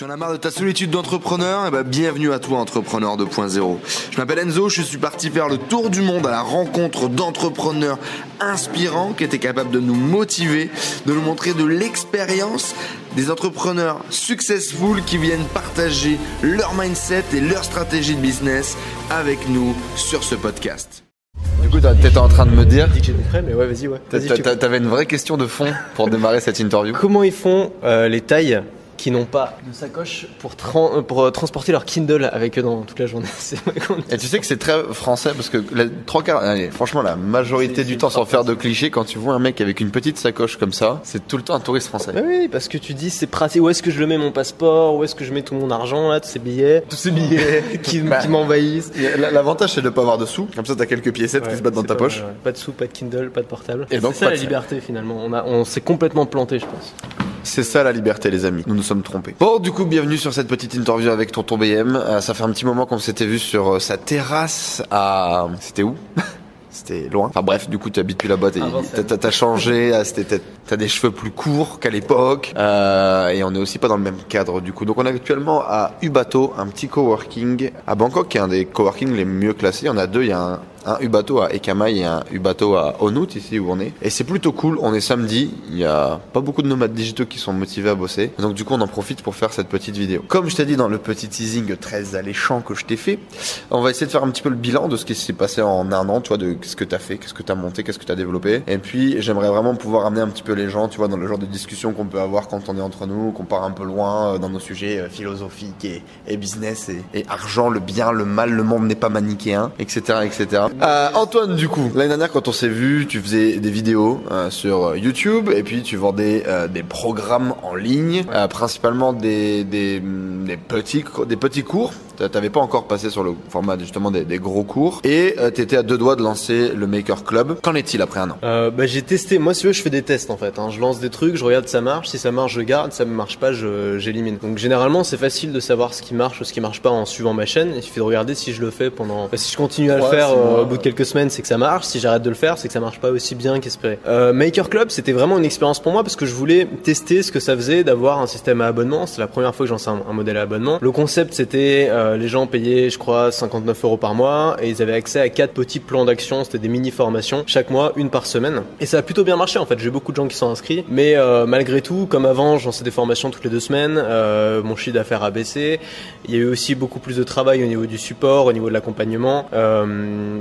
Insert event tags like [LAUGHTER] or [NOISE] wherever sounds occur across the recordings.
Tu en as marre de ta solitude d'entrepreneur? Eh ben, bienvenue à toi, entrepreneur 2.0. Je m'appelle Enzo, je suis parti faire le tour du monde à la rencontre d'entrepreneurs inspirants qui étaient capables de nous motiver, de nous montrer de l'expérience, des entrepreneurs successful qui viennent partager leur mindset et leur stratégie de business avec nous sur ce podcast. Du coup, t'étais en train de me dire. Décret, mais ouais, vas-y, ouais. Vas-y. T'avais une vraie question de fond pour démarrer cette interview. Comment ils font euh, les tailles? Qui n'ont pas de sacoche pour, euh, pour euh, transporter leur Kindle avec eux dans toute la journée [LAUGHS] Et tu sais que c'est très français parce que la trois quarts, allez, franchement, la majorité du temps, sans faire de clichés, quand tu vois un mec avec une petite sacoche comme ça, c'est tout le temps un touriste français. Bah oui, parce que tu dis c'est pratique. Où est-ce que je le mets mon passeport? Où est-ce que je mets tout mon argent là, tous ces billets? Tous ces billets. [LAUGHS] qui, Bah. qui m'envahissent L'avantage, c'est de pas avoir de sous. Comme ça, t'as quelques piécettes qui Ouais, se battent dans ta pas poche. ouais. Pas de sous, pas de Kindle, pas de portable. Et donc, c'est ça la liberté finalement. On, a, on s'est complètement planté, je pense. C'est ça la liberté, les amis. Nous nous sommes trompés. Bon, du coup, bienvenue sur cette petite interview avec Tonton BM. Euh, ça fait un petit moment qu'on s'était vu sur euh, sa terrasse à. C'était où? [LAUGHS] C'était loin. Enfin bref, du coup, tu habites plus là-bas. t'es- Avant, T'as t'as- t'as changé. ah, c'était- T'as t'as des cheveux plus courts qu'à l'époque. Euh, et on est aussi pas dans le même cadre, du coup. Donc, on est actuellement à Ubato, un petit coworking à Bangkok, qui est un des coworking les mieux classés. Il y en a deux. Il y a un, un Ubato à Ekamai et un Ubato à Onut, ici où on est. Et c'est plutôt cool. On est samedi. Il y a pas beaucoup de nomades digitaux qui sont motivés à bosser. Donc, du coup, on en profite pour faire cette petite vidéo. Comme je t'ai dit dans le petit teasing très alléchant que je t'ai fait, on va essayer de faire un petit peu le bilan de ce qui s'est passé en un an, tu vois, de qu'est-ce que t'as fait, qu'est-ce que t'as monté, qu'est-ce que t'as développé. Et puis, j'aimerais vraiment pouvoir amener un petit peu les gens, tu vois, dans le genre de discussion qu'on peut avoir quand on est entre nous, qu'on part un peu loin euh, dans nos sujets euh, philosophiques et, et business et, et argent, le bien, le mal, le monde n'est pas manichéen, etc., etc. Euh, Antoine, du coup, l'année dernière, quand on s'est vu, tu faisais des vidéos euh, sur YouTube et puis tu vendais euh, des programmes en ligne, principalement des, des, des petits, des petits cours. T'a- T'avais pas encore passé sur le format justement des, des gros cours et t'étais à deux doigts de lancer le Maker Club. Qu'en est-il après un an? Bah, j'ai testé. Moi, si tu veux, je fais des tests en fait. hein. Je lance des trucs, je regarde si ça marche. Si ça marche, je garde. Si ça ne marche pas, j'élimine. Donc généralement, c'est facile de savoir ce qui marche ou ce qui marche pas en suivant ma chaîne. Il suffit de regarder si je le fais pendant. bah, si je continue à le faire. Au bout de quelques semaines, c'est que ça marche. Si j'arrête de le faire, c'est que ça marche pas aussi bien qu'espéré. Euh, Maker Club, c'était vraiment une expérience pour moi parce que je voulais tester ce que ça faisait d'avoir un système à abonnement. C'est la première fois que j'en sais un, modèle à abonnement. Le concept, c'était euh, les gens payaient, je crois, 59 euros par mois et ils avaient accès à quatre petits plans d'action. C'était des mini formations chaque mois, une par semaine. Et ça a plutôt bien marché en fait. J'ai beaucoup de gens qui sont inscrits, mais euh, malgré tout, comme avant, j'en sais des formations toutes les deux semaines. mon chiffre d'affaires a baissé. Il y a eu aussi beaucoup plus de travail au niveau du support, au niveau de l'accompagnement.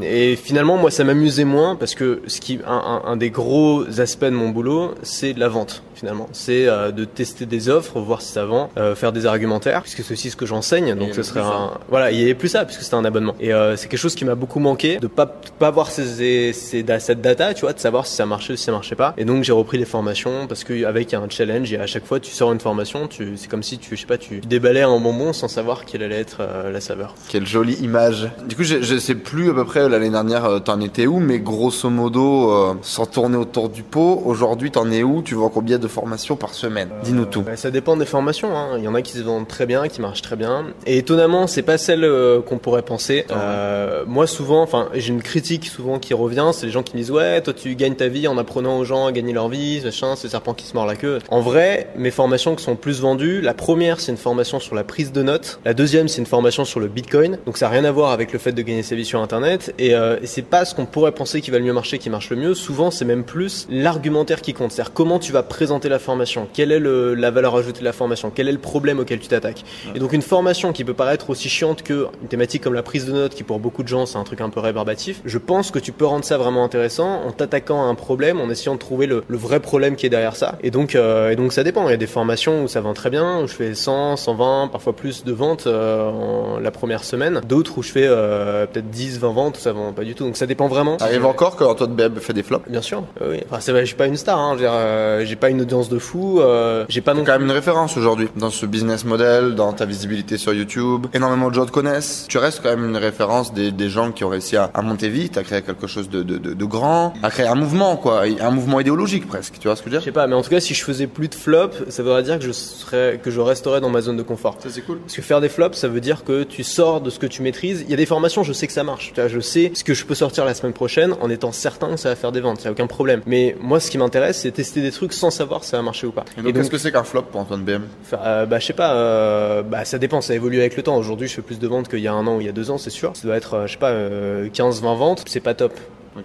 Et finalement, moi, ça m'amusait moins parce que ce qui, un, un- un des gros aspects de mon boulot, c'est de la vente finalement. C'est euh, de tester des offres, voir si ça vend, euh, faire des argumentaires, puisque c'est aussi ce que j'enseigne. Donc ce serait un, voilà, il y avait plus ça puisque c'était un abonnement. Et euh, c'est quelque chose qui m'a beaucoup manqué de pas de pas avoir ces, ces, cette data, tu vois, de savoir si ça marchait ou si ça marchait pas. Et donc j'ai repris les formations parce que avec il y a un challenge et à chaque fois tu sors une formation, tu c'est comme si tu je sais pas, tu déballais un bonbon sans savoir quelle allait être la saveur. Quelle jolie image. Du coup, je, je sais plus à peu près l'année dernière euh, t'en étais où, mais grosso modo, euh, sans tourner autour du pot, aujourd'hui t'en es où? Tu vends combien de formations par semaine? Dis-nous tout. Bah, ça dépend des formations. Hein. Il y en a qui se vendent très bien, qui marchent très bien. Et étonnamment, c'est pas celle euh, qu'on pourrait penser. Euh, moi, souvent, enfin, j'ai une critique souvent qui revient. C'est les gens qui me disent ouais, toi, tu gagnes ta vie en apprenant aux gens à gagner leur vie, machin. C'est le serpent qui se mord la queue. En vrai, mes formations qui sont plus vendues, la première, c'est une formation sur la prise de notes. La deuxième, c'est une formation sur le Bitcoin. Donc ça n'a rien à voir avec le fait de gagner sa vie sur Internet. Et, euh, et c'est pas ce qu'on pourrait penser qui va le mieux marcher, qui marche le mieux. Souvent, c'est même plus l'argumentaire qui compte. C'est-à-dire comment tu vas présenter la formation, quelle est le- la valeur ajoutée de la formation, quel est le problème auquel tu t'attaques. Et donc une formation qui peut paraître aussi chiante que une thématique comme la prise de notes, qui pour beaucoup de gens c'est un truc un peu rébarbatif, je pense que tu peux rendre ça vraiment intéressant en t'attaquant à un problème, en essayant de trouver le, le vrai problème qui est derrière ça. Et donc, euh, et donc ça dépend. Il y a des formations où ça vend très bien, où je fais 100, 120, parfois plus de ventes euh, en la première semaine. D'autres où je fais euh, peut-être 10, 20 ventes, où ça vend pas du tout. Donc ça dépend vraiment. Arrive encore que Antoine Beb fait des flops? Bien sûr, oui. Enfin, c'est vrai, je suis pas une star, hein. Je euh, j'ai pas une audience de fou, euh, j'ai pas non quand même une référence aujourd'hui dans ce business model, dans ta visibilité sur YouTube. Énormément de gens te connaissent. Tu restes quand même une référence des, des gens qui ont réussi à, à monter vite, à créer quelque chose de, de, de, de grand, à créer un mouvement, quoi, un mouvement idéologique presque. Tu vois ce que je veux Je dire sais pas, mais en tout cas, si je faisais plus de flops, ça voudrait dire que je serais, que je resterais dans ma zone de confort. Ça c'est cool. Parce que faire des flops, ça veut dire que tu sors de ce que tu maîtrises. Il y a des formations, je sais que ça marche. Je sais ce que je peux sortir la semaine prochaine en étant certain que ça va faire des ventes. Il n'y a aucun problème. Mais moi, ce qui m'intéresse, c'est tester des trucs sans savoir si ça va marcher ou pas. Et donc, qu'est-ce que c'est qu'un flop pour Antoine BM euh, bah, je sais pas, euh, bah, ça dépend, ça évolue avec le temps. Aujourd'hui, je fais plus de ventes qu'il y a un an ou il y a deux ans, c'est sûr. Ça doit être, euh, je sais pas, 15-20 ventes, c'est pas top.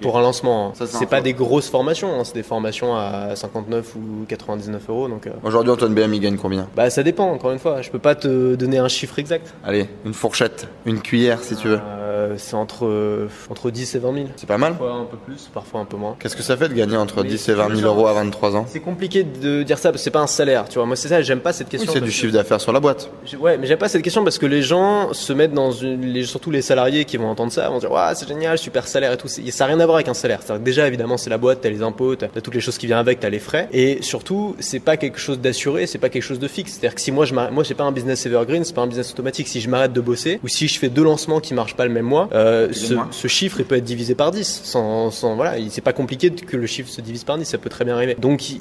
Pour un lancement, hein. C'est pas des grosses formations, hein. c'est des formations à 59 ou 99 euros, donc euh, Aujourd'hui, Antoine BM, il gagne combien? Bah ça dépend. Encore une fois, je peux pas te donner un chiffre exact. Allez, une fourchette, une cuillère si tu veux. Euh, c'est entre euh, entre 10 et 20 000. C'est pas mal? Parfois un peu plus, parfois un peu moins. Qu'est-ce que ça fait de gagner entre Mais 10 et 20 000 euros à 23 ans? C'est compliqué de dire ça parce que c'est pas un salaire, tu vois. Moi c'est ça, j'aime pas cette Oui, question. c'est du que- chiffre d'affaires sur la boîte. Ouais, mais j'aime pas cette question parce que les gens se mettent dans une, les, surtout les salariés qui vont entendre ça, vont dire ouais c'est génial, super salaire et tout. Ça n'a rien à voir avec un salaire. C'est-à-dire que déjà évidemment c'est la boîte, t'as les impôts, t'as toutes les choses qui viennent avec, t'as les frais. Et surtout c'est pas quelque chose d'assuré, c'est pas quelque chose de fixe. C'est-à-dire que si moi je moi j'ai pas un business evergreen, c'est pas un business automatique. Si je m'arrête de bosser ou si je fais deux lancements qui marchent pas le même mois, euh, ce, chiffre il peut être divisé par 10 sans, sans voilà, il- c'est pas compliqué que le chiffre se divise par 10, ça peut très bien arriver. Donc il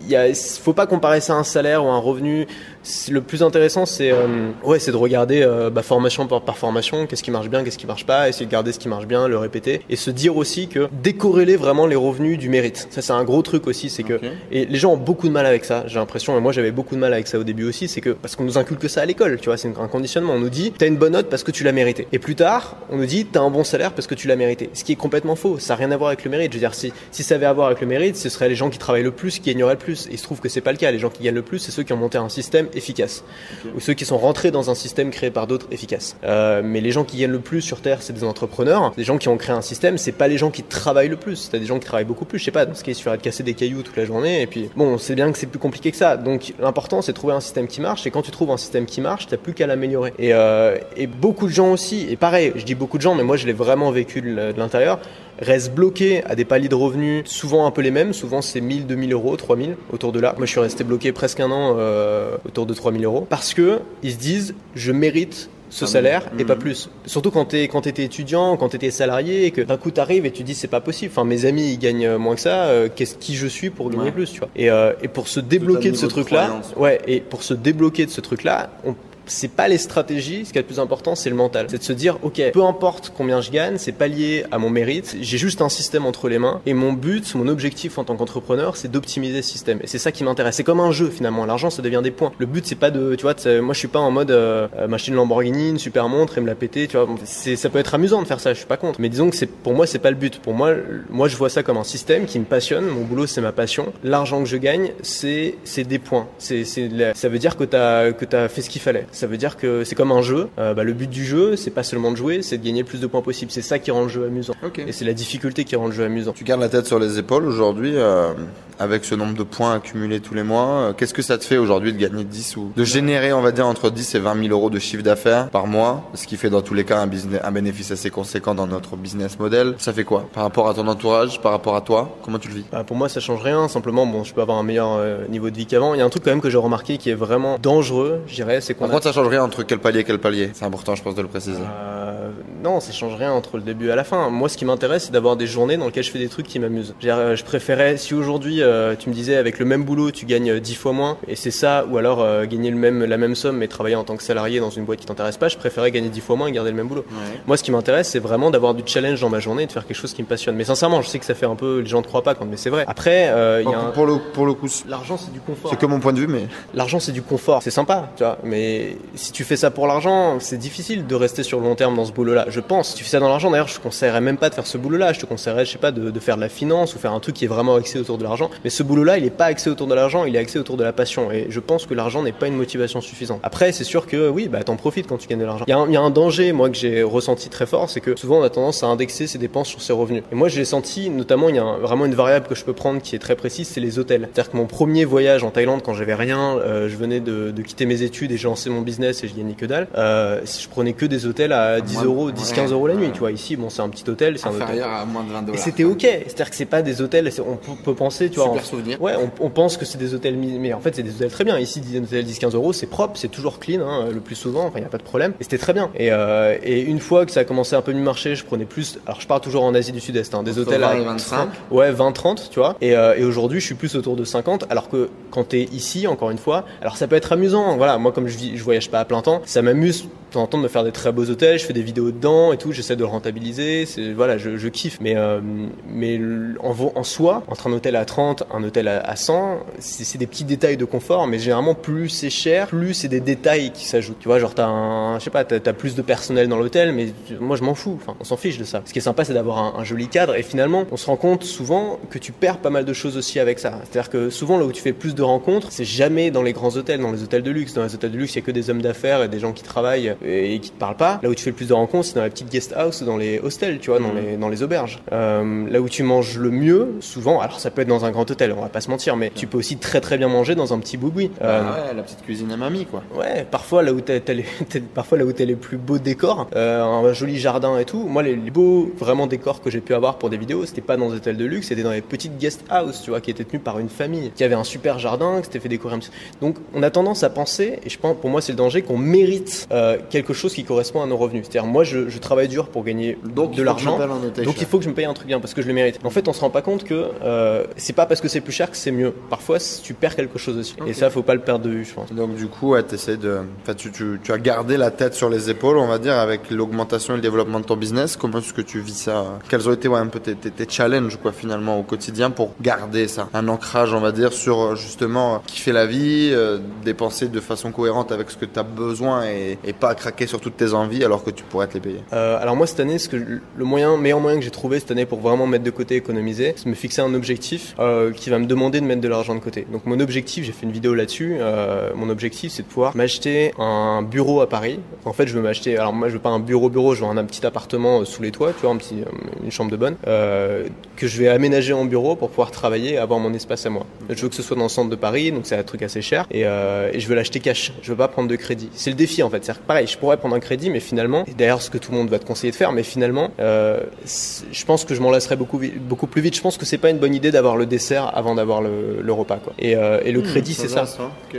faut pas comparer ça à un salaire ou à un revenu. Le plus intéressant c'est euh, ouais, c'est de regarder euh, bah, formation par, par formation, qu'est-ce qui marche bien, qu'est-ce qui marche pas, essayer de garder ce qui marche bien, le répéter et se dire aussi que décorréler vraiment les revenus du mérite. Ça c'est un gros truc aussi, c'est que et les gens ont beaucoup de mal avec ça, j'ai l'impression, et moi j'avais beaucoup de mal avec ça au début aussi, c'est que parce qu'on nous inculque ça à l'école, tu vois, c'est un conditionnement. On nous dit t'as une bonne note parce que tu l'as mérité. Et plus tard, on nous dit t'as un bon salaire parce que tu l'as mérité. Ce qui est complètement faux. Ça n'a rien à voir avec le mérite. Je veux dire, si, si ça avait à voir avec le mérite, ce seraient les gens qui travaillent le plus qui gagneraient le plus. Et il se trouve que c'est pas le cas. Les gens qui gagnent le plus, c'est ceux qui ont monté un système efficace ou ceux qui sont rentrés dans un système créé par d'autres efficaces. Euh, mais les gens qui gagnent le plus sur Terre, c'est des entrepreneurs. Des gens qui ont créé un système, c'est pas les gens qui travaillent le plus. C'est des gens qui travaillent beaucoup plus. Je sais pas, dans ce cas, il suffirait de casser des cailloux toute la journée. Et puis, bon, c'est bien que c'est plus compliqué que ça. Donc, l'important, c'est de trouver un système qui marche. Et quand tu trouves un système qui marche, t'as plus qu'à l'améliorer. Et, euh, et beaucoup de gens aussi, et pareil, je dis beaucoup de gens, mais moi, je l'ai vraiment vécu de l'intérieur, restent bloqués à des paliers de revenus souvent un peu les mêmes. Souvent, c'est 1000, 2000 euros, 3000 autour de là. Moi, je suis resté bloqué presque un an euh, autour de 3000 euros parce que ils se disent, je mérite ce Ah, salaire et mhm. pas plus. Surtout quand t'es quand t'étais étudiant, quand t'étais salarié et que d'un coup t'arrives et tu dis c'est pas possible. Enfin mes amis ils gagnent euh, moins que ça. euh, Qu'est-ce qui je suis pour gagner Ouais. plus, tu vois. Et, euh, et pour se débloquer de ce truc là, ouais. Et pour se débloquer de ce truc là, on c'est pas les stratégies, ce qui est le plus important, c'est le mental. C'est de se dire, ok, peu importe combien je gagne, c'est pas lié à mon mérite, j'ai juste un système entre les mains, et mon but, mon objectif en tant qu'entrepreneur, c'est d'optimiser ce système. Et c'est ça qui m'intéresse. C'est comme un jeu finalement, l'argent ça devient des points. Le but c'est pas de, tu vois, moi je suis pas en mode euh, euh, m'acheter une Lamborghini, une super montre et me la péter, tu vois. Ça peut être amusant de faire ça, je suis pas contre. Mais disons que pour moi c'est pas le but. Pour moi, moi je vois ça comme un système qui me passionne, mon boulot c'est ma passion. L'argent que je gagne, c'est, des points. C'est, ça veut dire que t'as, que t'as fait ce qu'il fallait. Ça veut dire que c'est comme un jeu. Euh, bah, le but du jeu, c'est pas seulement de jouer, c'est de gagner le plus de points possible. C'est ça qui rend le jeu amusant. Et c'est la difficulté qui rend le jeu amusant. Tu gardes la tête sur les épaules aujourd'hui, euh, avec ce nombre de points accumulés tous les mois. euh, Qu'est-ce que ça te fait aujourd'hui de gagner 10 ou de générer, on va dire, entre 10 et 20 000 euros de chiffre d'affaires par mois, ce qui fait dans tous les cas un, business, un bénéfice assez conséquent dans notre business model. Ça fait quoi Par rapport à ton entourage, par rapport à toi Comment tu le vis? Bah, pour moi, ça change rien. Simplement, bon, je peux avoir un meilleur euh, niveau de vie qu'avant. Il y a un truc quand même que j'ai remarqué qui est vraiment dangereux, je dirais, c'est qu'on Par a- contre, ça change rien entre quel palier et quel palier? C'est important, je pense, de le préciser. Euh, non, ça change rien entre le début et la fin. Moi, ce qui m'intéresse, c'est d'avoir des journées dans lesquelles je fais des trucs qui m'amusent. Je préférais, si aujourd'hui, euh, tu me disais, avec le même boulot, tu gagnes euh, 10 fois moins, et c'est ça, ou alors euh, gagner le même, la même somme, mais travailler en tant que salarié dans une boîte qui t'intéresse pas, je préférais gagner 10 fois moins et garder le même boulot. Moi, ce qui m'intéresse, c'est vraiment d'avoir du challenge dans ma journée et de faire quelque chose qui me passionne. Mais sincèrement, je sais que ça fait un peu, les gens ne croient pas quand, mais c'est vrai. Après, euh, il y a Pour, un... pour le, pour le coup, c'est L'argent, c'est du confort. que mon point de vue, mais L'argent, c'est du confort, c'est sympa, tu vois. Mais si tu fais ça pour l'argent, c'est difficile de rester sur le long terme dans ce boulot-là. Je pense. Si tu fais ça dans l'argent, d'ailleurs, je te conseillerais même pas de faire ce boulot-là. Je te conseillerais, je sais pas, de, de faire de la finance ou faire un truc qui est vraiment axé autour de l'argent. Mais ce boulot-là, il est pas axé autour de l'argent, il est axé autour de la passion. Et je pense que l'argent n'est pas une motivation suffisante. Après, c'est sûr que oui, bah t'en profites quand tu gagnes de l'argent. Il y, a un- il y a un danger, moi, que j'ai ressenti très fort, c'est que souvent on a tendance à indexer ses dépenses sur ses revenus. Et moi, j'ai senti, notamment, il y a un- vraiment une variable que je peux prendre qui est très précise, c'est les hôtels. C'est-à-dire que mon premier voyage en Thaïlande, quand j'avais rien, euh, je venais de, de quitter mes études et j'ai lancé mon business et je gagnais que dalle. Euh, je prenais que des hôtels à 10 Moins de euros, 10-15 euros la nuit. Tu vois, ici, bon, c'est un petit hôtel, c'est un hôtel. À moins de 20 Et dollars. c'était ok, c'est-à-dire que c'est pas des hôtels, on peut penser, tu vois. Super en- souvenir. Ouais, on, on pense que c'est des hôtels, mais en fait c'est des hôtels très bien. Ici, des hôtels 10-15 euros, c'est propre, c'est toujours clean, hein, le plus souvent, enfin il y a pas de problème. Et c'était très bien. Et, euh, et une fois que ça a commencé un peu mieux marcher, je prenais plus. Alors je pars toujours en Asie du Sud-Est, hein, des hôtels 20 à et 25. Ouais, 20-30, tu vois. Et, euh, et aujourd'hui, je suis plus autour de 50. Alors que quand t'es ici, encore une fois, alors ça peut être amusant. Voilà, moi comme je, vis, je voyage pas à plein temps, ça m'amuse de temps en temps de me faire des très beaux hôtels. Je fais des vidéos dedans et tout. J'essaie de le rentabiliser. C'est voilà, je, kiffe. Mais euh, mais en, soi, entre un hôtel à 30, un hôtel à, à 100, c'est des petits détails de confort. Mais généralement, plus c'est cher, plus c'est des détails qui s'ajoutent. Tu vois, genre t'as un, je sais pas, t'as as plus de personnel dans l'hôtel, mais moi je m'en fous. Enfin, on s'en fiche de ça. Ce qui est sympa, c'est d'avoir un, un joli cadre. Et finalement, on se rend compte souvent que tu perds pas mal de choses aussi avec ça. C'est-à-dire que souvent là où tu fais plus de rencontres, c'est jamais dans les grands hôtels, dans les hôtels de luxe. Dans les hôtels de luxe, il y a que des hommes d'affaires et des gens qui travaillent et, qui te parlent pas. Là où tu fais le plus de rencontres, c'est dans la petite guest house, ou dans les hostels, tu vois, dans les dans les auberges. Euh, là où tu manges le mieux, souvent, alors ça peut être dans un grand hôtel, on va pas se mentir, mais tu peux aussi très très bien manger dans un petit. Euh, Ah ouais, la petite cuisine à mamie, quoi. Ouais, parfois là où t'as, les, [LAUGHS] parfois là où t'as les plus beaux décors, euh, un joli jardin et tout. Moi, les, les beaux vraiment décors que j'ai pu avoir pour des vidéos, c'était pas dans des hôtels de luxe, c'était dans les petites guest house, tu vois, qui étaient tenues par une famille, qui avait un super jardin, qui s'était fait décorer un petit. Donc, on a tendance à penser, et je pense, pour moi, c'est le danger, qu'on mérite euh, quelque chose qui correspond à nos revenus. C'est-à-dire, moi, je, je travaille dur pour gagner Donc, de l'argent. Donc, il faut que je me paye un truc bien parce que je le mérite. En fait, on se rend pas compte que euh, c'est pas parce que c'est plus cher que c'est mieux. Parfois, tu perds quelque chose aussi. Et ça, faut pas le perdre de vue, je pense. Donc du coup, ouais, de, enfin, tu, tu, tu as gardé la tête sur les épaules, on va dire, avec l'augmentation et le développement de ton business. Comment est-ce que tu vis ça? Quels ont été ouais, un peu tes, tes, tes challenges, quoi, finalement, au quotidien pour garder ça, un ancrage, on va dire, sur euh, justement euh, kiffer la vie, euh, dépenser de façon cohérente avec ce que tu as besoin et, et pas craquer sur toutes tes envies alors que tu pourrais te les payer? Euh, alors moi cette année, le moyen, meilleur moyen que j'ai trouvé cette année pour vraiment mettre de côté, économiser, c'est me fixer un objectif euh, qui va me demander de mettre de l'argent de côté. Donc mon objectif, j'ai fait une vidéo là-dessus. euh, mon objectif, c'est de pouvoir m'acheter un bureau à Paris. En fait, je veux m'acheter. Alors moi, je veux pas un bureau bureau, je veux un, petit appartement sous les toits, tu vois, une chambre de bonne, que je vais aménager en bureau pour pouvoir travailler, et avoir mon espace à moi. Je veux que ce soit dans le centre de Paris, donc c'est un truc assez cher, et, et je veux l'acheter cash. Je veux pas prendre de crédit. C'est le défi en fait. C'est pareil, je pourrais prendre un crédit, mais finalement, et d'ailleurs ce que tout le monde va te conseiller de faire, mais finalement, euh, je pense que je m'en lasserai beaucoup, beaucoup plus vite. Je pense que c'est pas une bonne idée d'avoir le dessert avant d'avoir le, le repas, quoi. Et, euh, et le crédit, c'est ça.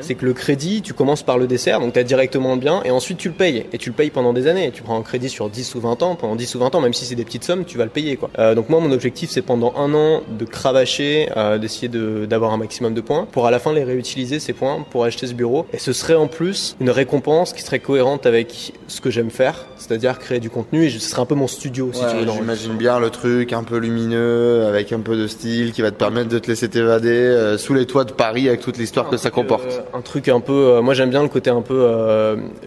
C'est que le crédit, tu commences par le dessert, donc tu as directement le bien, et ensuite tu le payes. Et tu le payes pendant des années. Tu prends un crédit sur 10 ou 20 ans, pendant 10 ou 20 ans, même si c'est des petites sommes, tu vas le payer. Quoi. Euh, donc moi, mon objectif, c'est pendant un an de cravacher, d'essayer de- d'avoir un maximum de points, pour à la fin les réutiliser, ces points, pour acheter ce bureau. Et ce serait en plus une récompense qui serait cohérente avec ce que j'aime faire, c'est-à-dire créer du contenu, et ce serait un peu mon studio, si tu veux. J'imagine bien le truc un peu lumineux, avec un peu de style, qui va te permettre de te laisser t'évader euh, sous les toits de Paris avec toute l'histoire que ça comporte. Euh, un truc un peu, euh, moi j'aime bien le côté un peu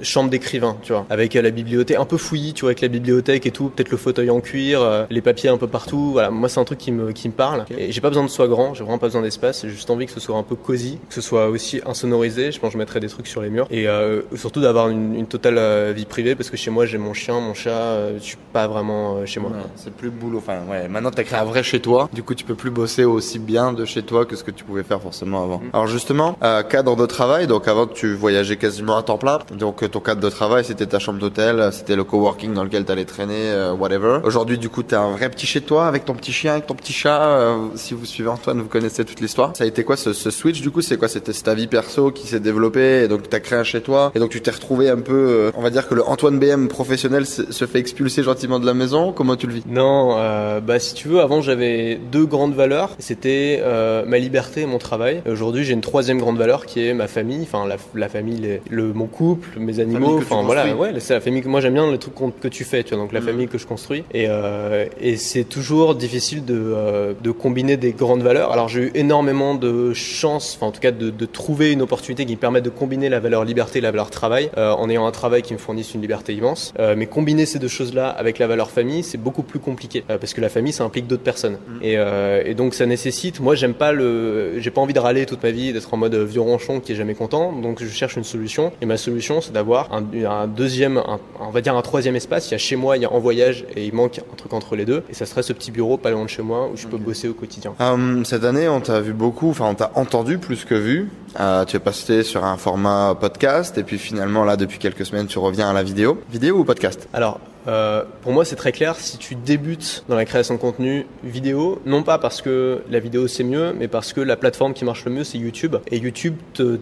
chambre d'écrivain, tu vois, avec la bibliothèque, un peu fouillis, tu vois, avec la bibliothèque et tout, peut-être le fauteuil en cuir, les papiers un peu partout. Voilà, moi c'est un truc qui me qui me parle. Et j'ai pas besoin de soit grand, j'ai vraiment pas besoin d'espace. J'ai juste envie que ce soit un peu cosy, que ce soit aussi insonorisé. Je pense que je mettrais des trucs sur les murs et surtout d'avoir une, une totale vie privée parce que chez moi j'ai mon chien, mon chat, euh, je suis pas vraiment euh, chez moi. Ouais, c'est plus boulot. Enfin, ouais, maintenant t'as créé un vrai chez toi. Du coup, tu peux plus bosser aussi bien de chez toi que ce que tu pouvais faire forcément avant. Alors justement, euh, cadre de travail. Donc avant, tu voyageais quasiment à temps plein. Donc ton cadre de travail, c'était ta chambre d'hôtel, c'était le coworking dans lequel t'allais traîner, euh, whatever. Aujourd'hui, du coup, t'as un vrai petit chez toi avec ton petit chien, avec ton petit chat. euh, si vous suivez Antoine, vous connaissez toute l'histoire. Ça a été quoi ce, ce switch Du coup, c'est quoi? C'était ta vie perso qui s'est développée et donc t'as créé un chez toi et donc tu t'es retrouvé un peu. on va dire que le Antoine BM professionnel se, se fait expulser gentiment de la maison. Comment tu le vis? Non, euh, bah si tu veux, avant j'avais deux grandes valeurs. C'était euh, ma liberté et mon travail. Aujourd'hui, j'ai une troisième grande valeur qui est ma famille, enfin la, la famille, les- le mon couple, mes animaux. Enfin voilà, ouais, c'est la famille que moi j'aime bien les trucs qu'on- que tu fais, tu vois. Donc la Mhm. famille que je construis. Et, euh, et c'est toujours difficile de, de combiner des grandes valeurs. Alors j'ai eu énormément de chance, enfin en tout cas de, de trouver une opportunité qui me permette de combiner la valeur liberté et la valeur travail, en ayant un travail qui me fournisse une liberté immense. Euh, mais combiner ces deux choses-là avec la valeur famille, c'est beaucoup plus compliqué euh, parce que la famille, ça implique d'autres personnes. Et, euh, et donc ça nécessite. Moi, j'aime pas le, j'ai pas envie de râler toute ma vie, d'être en mode vieux ronchon qui est jamais content. Donc je cherche une solution. Et ma solution, c'est d'avoir un, un deuxième, un- on va dire un troisième espace. Il y a chez moi, il y a en voyage et il manque un truc entre les deux. Et ça serait ce petit bureau pas loin de chez moi où je peux bosser au quotidien. Cette année, on t'a vu beaucoup, enfin on t'a entendu plus que vu. Euh, tu es passé sur un format podcast et puis finalement là depuis quelques semaines tu reviens à la vidéo. Vidéo ou podcast Euh, pour moi, c'est très clair. Si tu débutes dans la création de contenu vidéo, non pas parce que la vidéo c'est mieux, mais parce que la plateforme qui marche le mieux c'est YouTube. Et YouTube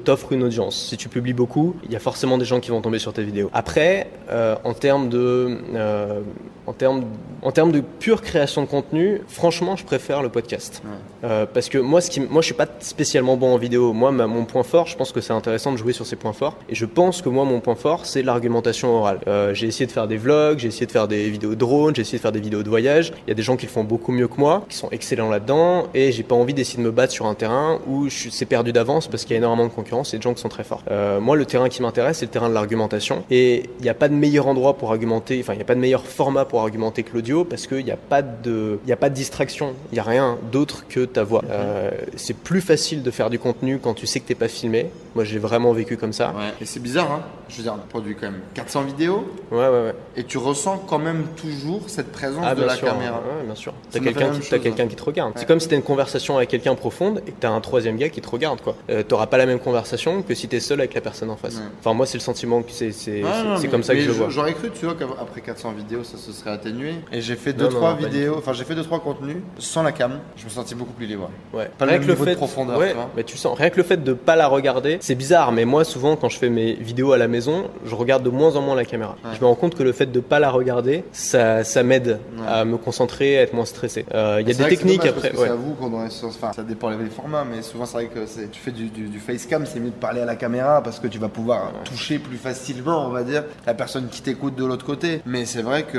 t'offre une audience. Si tu publies beaucoup, il y a forcément des gens qui vont tomber sur tes vidéos. Après, euh, en termes de, euh, en termes, en termes de pure création de contenu, franchement, je préfère le podcast. Parce que moi, ce qui, moi, je suis pas spécialement bon en vidéo. Moi, ma- mon point fort, je pense que c'est intéressant de jouer sur ces points forts. Et je pense que moi, mon point fort, c'est l'argumentation orale. J'ai essayé de faire des vlogs, j'ai essayé de faire des vidéos de drone, j'ai essayé de faire des vidéos de voyage. Il y a des gens qui le font beaucoup mieux que moi, qui sont excellents là-dedans. Et j'ai pas envie d'essayer de me battre sur un terrain où c'est perdu d'avance parce qu'il y a énormément de concurrence et de gens qui sont très forts. Euh, moi, le terrain qui m'intéresse, c'est le terrain de l'argumentation. Et il n'y a pas de meilleur endroit pour argumenter, enfin, il n'y a pas de meilleur format pour argumenter que l'audio parce qu'il n'y a pas de, il y a pas de distraction. Il n'y a rien d'autre que ta voix. Euh, c'est plus facile de faire du contenu quand tu sais que t'es pas filmé. Moi, j'ai vraiment vécu comme ça. Ouais. Et c'est bizarre, hein. Je veux dire, on produit quand même 400 vidéos Ouais, ouais, ouais. et tu ressens quand même toujours cette présence Ah, de la sûr. caméra. Ouais, bien sûr. T'as quelqu'un même qui, hein. qui te regarde. Ouais. C'est comme si t'as une conversation avec quelqu'un profonde et que t'as un troisième gars qui te regarde, quoi. Euh, T'auras pas la même conversation que si t'es seul avec la personne en face. Ouais. Enfin, moi, c'est le sentiment que c'est, comme ça que je le vois. J'aurais cru, tu vois, qu'après 400 vidéos, ça se serait atténué. Et j'ai fait Non, 2-3 non, non, pas du vidéos, enfin, j'ai fait 2-3 contenus sans la cam. Je me sentais beaucoup plus libre. Ouais. Pas le rien même que le de fait, profondeur, ouais, tu vois. mais tu sens rien que le fait de pas la regarder, c'est bizarre. Mais moi, souvent, quand je fais mes vidéos à la maison, je regarde de moins en moins la caméra. Je me rends compte que le fait de pas la regarder, ça, ça m'aide Ouais. à me concentrer, à être moins stressé. Euh, Il y a des techniques dommage après. Ouais. C'est à vous. Enfin, ça dépend des formats, mais souvent c'est vrai que tu fais du, du, du facecam, c'est mieux de parler à la caméra parce que tu vas pouvoir toucher plus facilement, on va dire, la personne qui t'écoute de l'autre côté. Mais c'est vrai que.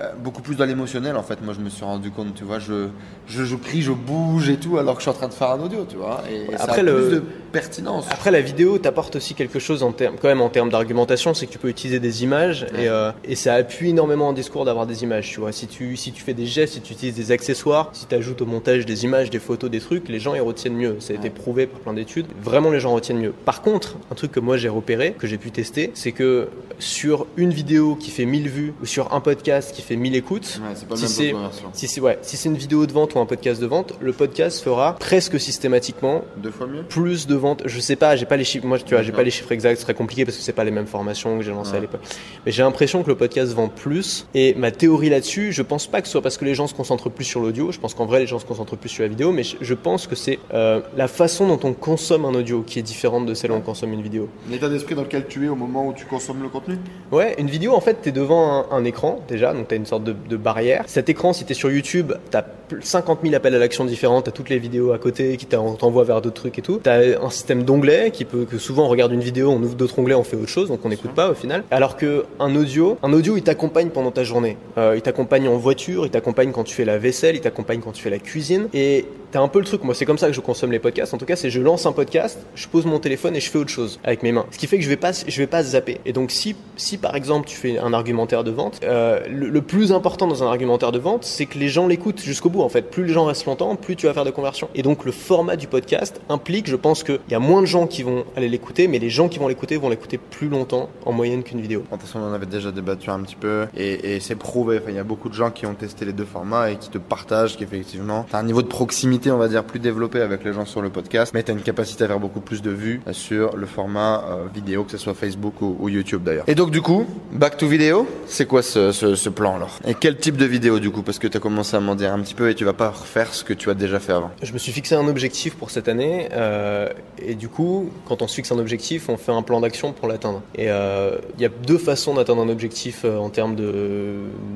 euh, beaucoup plus dans l'émotionnel en fait moi je me suis rendu compte tu vois je, je, je bouge et tout alors que je suis en train de faire un audio tu vois et, ça après, a le- plus de pertinence Après la vidéo t'apporte aussi quelque chose en termes quand même en termes d'argumentation, c'est que tu peux utiliser des images Ouais. et, euh, et ça appuie énormément en discours d'avoir des images. Tu vois, si tu si tu fais des gestes, si tu utilises des accessoires, si tu ajoutes au montage des images, des photos, des trucs, les gens ils retiennent mieux. Ça a été prouvé par plein d'études. Vraiment les gens retiennent mieux. Par contre, un truc que moi j'ai repéré, que j'ai pu tester, c'est que sur une vidéo qui fait 1000 vues ou sur un podcast qui fait 1000 écoutes, Ouais, pas si c'est si c'est ouais, si c'est une vidéo de vente ou un podcast de vente, le podcast fera presque systématiquement deux fois mieux plus de ventes. Je sais pas, j'ai pas les chiffres. Moi, tu vois, j'ai pas les chiffres exacts. C'est très compliqué parce que c'est pas les mêmes formations que j'ai lancées Ouais. à l'époque. Mais j'ai l'impression que le podcast vend plus. Et ma théorie là-dessus, je pense pas que ce soit parce que les gens se concentrent plus sur l'audio. Je pense qu'en vrai, les gens se concentrent plus sur la vidéo. Mais je, pense que c'est euh, la façon dont on consomme un audio qui est différente de celle où on consomme une vidéo. l'état d'esprit dans lequel tu es au moment où tu consommes le contenu? Ouais, une vidéo, en fait, t'es devant un, un écran déjà, donc t'as une sorte de, de barrière. Cet écran, si t'es sur YouTube, t'as pl- 50 000 appels à l'action différents, t'as toutes les vidéos à côté qui t'en- t'envoient vers d'autres trucs et tout. Un système d'onglets qui peut que souvent on regarde une vidéo, on ouvre d'autres onglets, on fait autre chose, donc on n'écoute pas au final. Alors que un audio, un audio, il t'accompagne pendant ta journée. Euh, il t'accompagne en voiture, il t'accompagne quand tu fais la vaisselle, il t'accompagne quand tu fais la cuisine. Et t'as un peu le truc. Moi, c'est comme ça que je consomme les podcasts. En tout cas, c'est je lance un podcast, je pose mon téléphone et je fais autre chose avec mes mains. Ce qui fait que je vais pas, je vais pas zapper. Et donc, si, si par exemple tu fais un argumentaire de vente, euh, le, plus important dans un argumentaire de vente, c'est que les gens l'écoutent jusqu'au bout. En fait, plus les gens restent longtemps, plus tu vas faire de conversions. Et donc, le format du podcast implique, je pense qu'il y a moins de gens qui vont aller l'écouter, mais les gens qui vont l'écouter vont l'écouter plus longtemps en moyenne qu'une vidéo. De toute façon, on en avait déjà débattu un petit peu et, c'est prouvé. Il y a beaucoup de gens qui ont testé les deux formats et qui te partagent qu'effectivement, tu as un niveau de proximité, on va dire, plus développé avec les gens sur le podcast, mais tu as une capacité à faire beaucoup plus de vues sur le format euh, vidéo, que ce soit Facebook ou, ou YouTube d'ailleurs. Et donc, du coup, back to vidéo, c'est quoi ce, plan alors? Et quel type de vidéo du coup? Parce que tu as commencé à m'en dire un petit peu et tu vas pas refaire ce que tu as déjà fait avant. Je me suis fixé un objectif pour cette année euh, et du coup, quand on se fixe un objectif, on fait un plan d'action pour l'atteindre. Et euh, il y a deux façons d'atteindre un objectif en termes de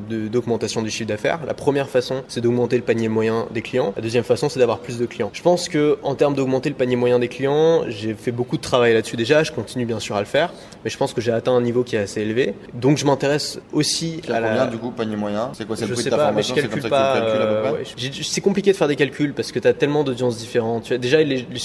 de- d'augmentation du chiffre d'affaires. La première façon, c'est d'augmenter le panier moyen des clients. La deuxième façon, c'est d'avoir plus de clients. Je pense que en termes d'augmenter le panier moyen des clients, j'ai fait beaucoup de travail là-dessus déjà. Je continue bien sûr à le faire, mais je pense que j'ai atteint un niveau qui est assez élevé. Donc je m'intéresse aussi à la combien du coup, panier moyen? C'est quoi je prix sais de ta pas, mais je formation? Calcule pas. euh, ouais. C'est compliqué de faire des calculs parce que tu as tellement d'audiences différentes. Tu as- déjà,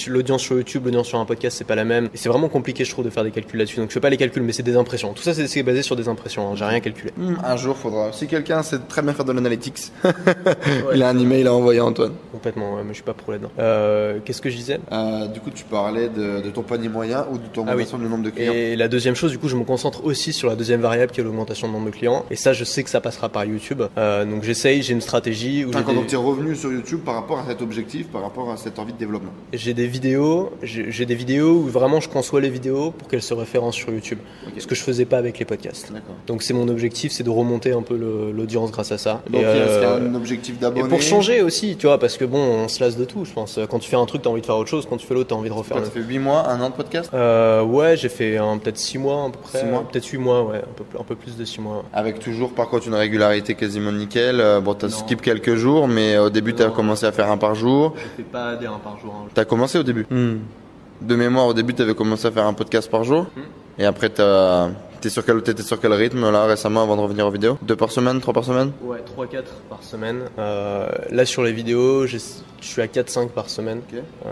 l'audience sur YouTube, l'audience sur un podcast, c'est pas la même. Et c'est vraiment compliqué, je trouve, de faire des calculs là-dessus. Donc je fais pas les calculs, mais c'est des impressions. Tout ça, c'est basé sur des impressions. hein. J'ai rien calculé. Hmm, un jour, faudra. Si quelqu'un sait très bien faire de l'analytics, [LAUGHS] il a un email à envoyer à Antoine. Complètement, ouais, mais je suis pas pro là-dedans. Euh, Qu'est-ce que je disais? Euh, du coup, tu parlais de, de ton panier moyen ou de ton Ah oui. augmentation du nombre de clients? Et la deuxième chose, du coup, je me concentre aussi sur la deuxième variable qui est l'augmentation du nombre de clients. Et ça, je sais que ça passera par YouTube. Euh, donc j'essaye, j'ai une stratégie où quand des- revenus sur YouTube par rapport à cet objectif, par rapport à cette envie de développement? J'ai des vidéos, j'ai des vidéos où vraiment je conçois les vidéos pour qu'elles se référencent sur YouTube. Ce que je faisais pas avec les podcasts. Donc c'est mon objectif, c'est de remonter un peu l'audience grâce à ça. Donc Et, il y a- un objectif et d'abonnés pour changer aussi, tu vois, parce que bon, on se lasse de tout, je pense. Quand tu fais un truc, t'as envie de faire autre chose. Quand tu fais l'autre, t'as envie de refaire Ça fait 8 mois, un an de podcast Euh, ouais, j'ai fait un- peut-être 6 mois à peu près. Six mois Peut-être 8 mois, ouais, un peu, plus- un peu plus de 6 mois. Avec toujours par contre une régularité quasiment nickel. Euh, Bon, t'as skip quelques jours, mais au début t'as commencé à faire un par jour. Je fais pas des 1 par jour. hein. T'as commencé au début De mémoire, au début t'avais commencé à faire un podcast par jour. Hmm. Et après t'as... T'es sur quel, t'étais sur quel rythme là récemment avant de revenir aux vidéos? Deux par semaine, trois par semaine? Ouais, 3-4 par semaine. Euh, là, sur les vidéos, je suis à 4-5 par semaine. Ok. Euh,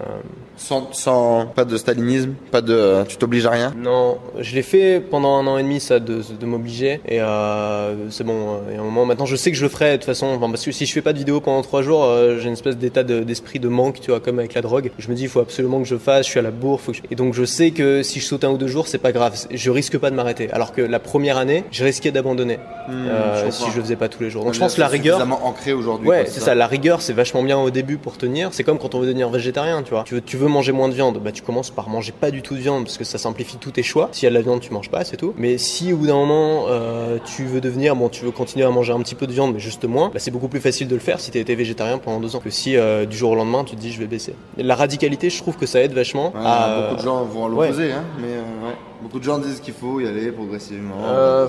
sans, sans... Pas de stalinisme Pas de... Tu t'obliges à rien? Non, je l'ai fait pendant un an et demi, ça, de, de m'obliger. Et euh, c'est bon, y a un moment. Maintenant, je sais que je le ferai de toute façon. Enfin, parce que si je fais pas de vidéo pendant 3 jours, j'ai une espèce d'état de- d'esprit de manque, tu vois, comme avec la drogue. Je me dis, il faut absolument que je fasse, je suis à la bourre. faut que je- Et donc, je sais que si je saute un ou deux jours, c'est pas grave. Je risque pas de m'arrêter. Alors que la première année, je risquais d'abandonner euh, je si je le faisais pas tous les jours. Donc, je pense que la rigueur. ancré aujourd'hui. Ouais, c'est ça. La rigueur, c'est vachement bien au début pour tenir. C'est comme quand on veut devenir végétarien, tu vois. Tu veux, tu veux manger moins de viande, bah tu commences par manger pas du tout de viande parce que ça simplifie tous tes choix. S'il y a de la viande, tu manges pas, c'est tout. Mais si au bout d'un moment euh, tu veux devenir, bon, tu veux continuer à manger un petit peu de viande, mais juste moins, bah c'est beaucoup plus facile de le faire si t'as été végétarien pendant deux ans que si euh, du jour au lendemain tu te dis je vais baisser. La radicalité, je trouve que ça aide vachement. Ouais, à, Beaucoup de gens vont à l'opposé, hein, mais euh, ouais. Beaucoup de gens disent qu'il faut y aller progressivement. Euh,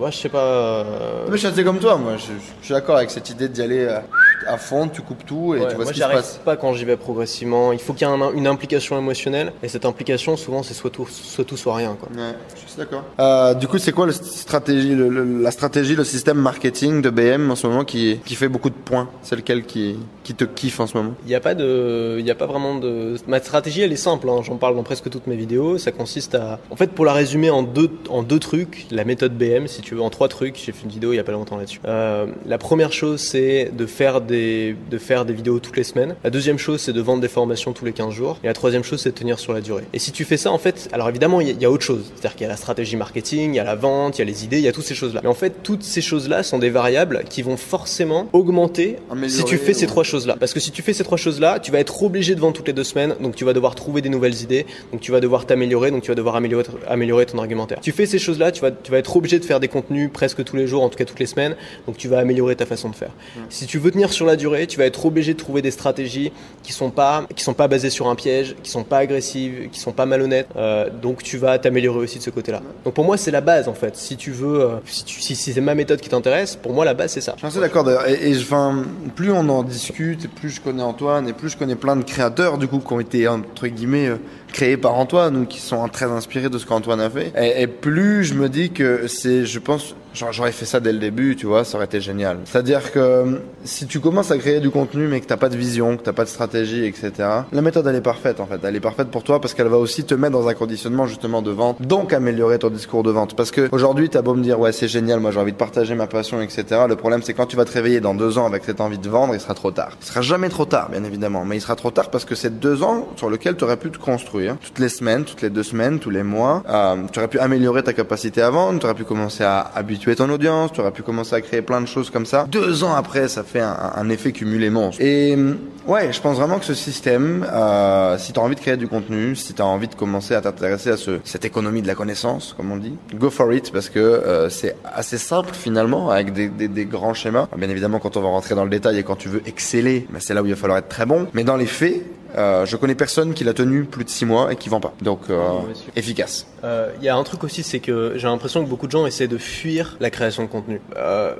ouais, je sais pas. euh, Mais je suis assez comme toi, moi. Je, je suis d'accord avec cette idée d'y aller euh, à fond, tu coupes tout et Ouais, tu vois moi ce qui se passe. pas quand j'y vais progressivement. Il faut qu'il y ait un- une implication émotionnelle et cette implication souvent c'est soit tout, soit tout, soit rien. Quoi. Ouais, je suis d'accord. Euh, du coup, c'est quoi le stratégie, le- le- la stratégie, le système marketing de BM en ce moment qui, qui fait beaucoup de points? C'est lequel qui, qui te kiffe en ce moment? Il n'y a pas de, il y a pas vraiment de. Ma stratégie, elle est simple. hein. J'en parle dans presque toutes mes vidéos. Ça consiste à, en fait, pour la résumer en deux, en deux trucs, la méthode BM, si tu veux, en trois trucs. J'ai fait une vidéo il y a pas longtemps là-dessus. Euh, la première chose, c'est de faire des, de faire des vidéos toutes les semaines. La deuxième chose, c'est de vendre des formations tous les 15 jours. Et la troisième chose, c'est de tenir sur la durée. Et si tu fais ça, en fait, alors évidemment, il y, a- il y a autre chose. C'est-à-dire qu'il y a la stratégie marketing, il y a la vente, il y a les idées, il y a toutes ces choses-là. Mais en fait, toutes ces choses-là sont des variables qui vont forcément augmenter si tu fais ces trois choses-là. Parce que si tu fais ces trois choses-là, tu vas être obligé de vendre toutes les deux semaines, donc tu vas devoir trouver des nouvelles idées, donc tu vas devoir t'améliorer, donc tu vas devoir améliorer, améliorer ton argumentaire. Tu fais ces choses-là, tu vas, tu vas être obligé de faire des contenus presque tous les jours, en tout cas toutes les semaines, donc tu vas améliorer ta façon de faire. Si tu veux tenir sur la durée, tu vas être obligé de trouver des stratégies qui sont pas, qui sont pas basées sur un piège, qui sont pas agressives, qui sont pas malhonnêtes, euh, donc tu vas t'améliorer aussi de ce côté-là. Donc pour moi, c'est la base en fait. Si tu veux, euh, si, si, c'est ma méthode qui t'intéresse, pour moi la base c'est ça. Je suis assez d'accord d'ailleurs. Et, et enfin, plus on en discute, plus je connais Antoine, et plus je connais plein de créateurs du coup qui ont été entre guillemets euh, créés par Antoine ou qui sont très inspirés de ce qu'Antoine a fait. Et, plus je me dis que c'est, je pense, j'aurais fait ça dès le début, tu vois, ça aurait été génial. C'est-à-dire que euh, si tu commences à créer du contenu mais que t'as pas de vision, que t'as pas de stratégie, etc. La méthode elle est parfaite en fait. Elle est parfaite pour toi parce qu'elle va aussi te mettre dans un conditionnement justement de vente, donc améliorer ton discours de vente. Parce que aujourd'hui t'as beau me dire ouais c'est génial, moi j'ai envie de partager ma passion, etc. Le problème c'est quand tu vas te réveiller dans deux ans avec cette envie de vendre, il sera trop tard. Il sera jamais trop tard bien évidemment, mais il sera trop tard parce que c'est deux ans sur lesquels tu aurais pu te construire toutes les semaines, toutes les deux semaines, tous les mois. Euh, tu aurais pu améliorer ta capacité à vendre, tu aurais pu commencer à habituer ton audience, tu aurais pu commencer à créer plein de choses comme ça. Deux ans après, ça fait un, effet cumulé monstre. Et euh, ouais, je pense vraiment que ce système, euh, si tu as envie de créer du contenu, si tu as envie de commencer à t'intéresser à ce, cette économie de la connaissance, comme on dit, go for it parce que c'est assez simple finalement avec des, des, des grands schémas. Bien évidemment, quand on va rentrer dans le détail et quand tu veux exceller, ben, c'est là où il va falloir être très bon. Mais dans les faits, euh, je connais personne qui l'a tenu plus de six mois et qui vend pas. Donc euh, sûr. efficace. Euh, Il y a un truc aussi, c'est que j'ai l'impression que beaucoup de gens essaient de fuir la création de contenu. Euh,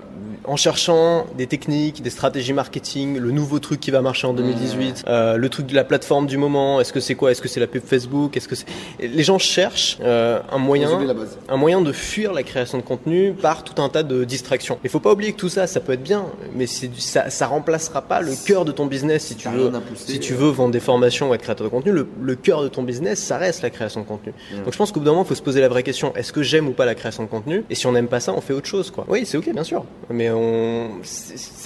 en cherchant des techniques, des stratégies marketing, le nouveau truc qui va marcher en 2018, euh, le truc de la plateforme du moment, est-ce que c'est quoi? Est-ce que c'est la pub Facebook? Est-ce que c'est... Les gens cherchent euh, un moyen un moyen de fuir la création de contenu par tout un tas de distractions. Il faut pas oublier que tout ça, ça peut être bien, mais c'est du- ça, ça remplacera pas le cœur de ton business si tu veux, si tu euh. veux vendre des formations ou être créateur de contenu, le, le cœur de ton business, ça reste la création de contenu. Donc je pense qu'au bout d'un moment, il faut se poser la vraie question est-ce que j'aime ou pas la création de contenu? Et si on n'aime pas ça, on fait autre chose, quoi. Oui, c'est ok, bien sûr. Mais on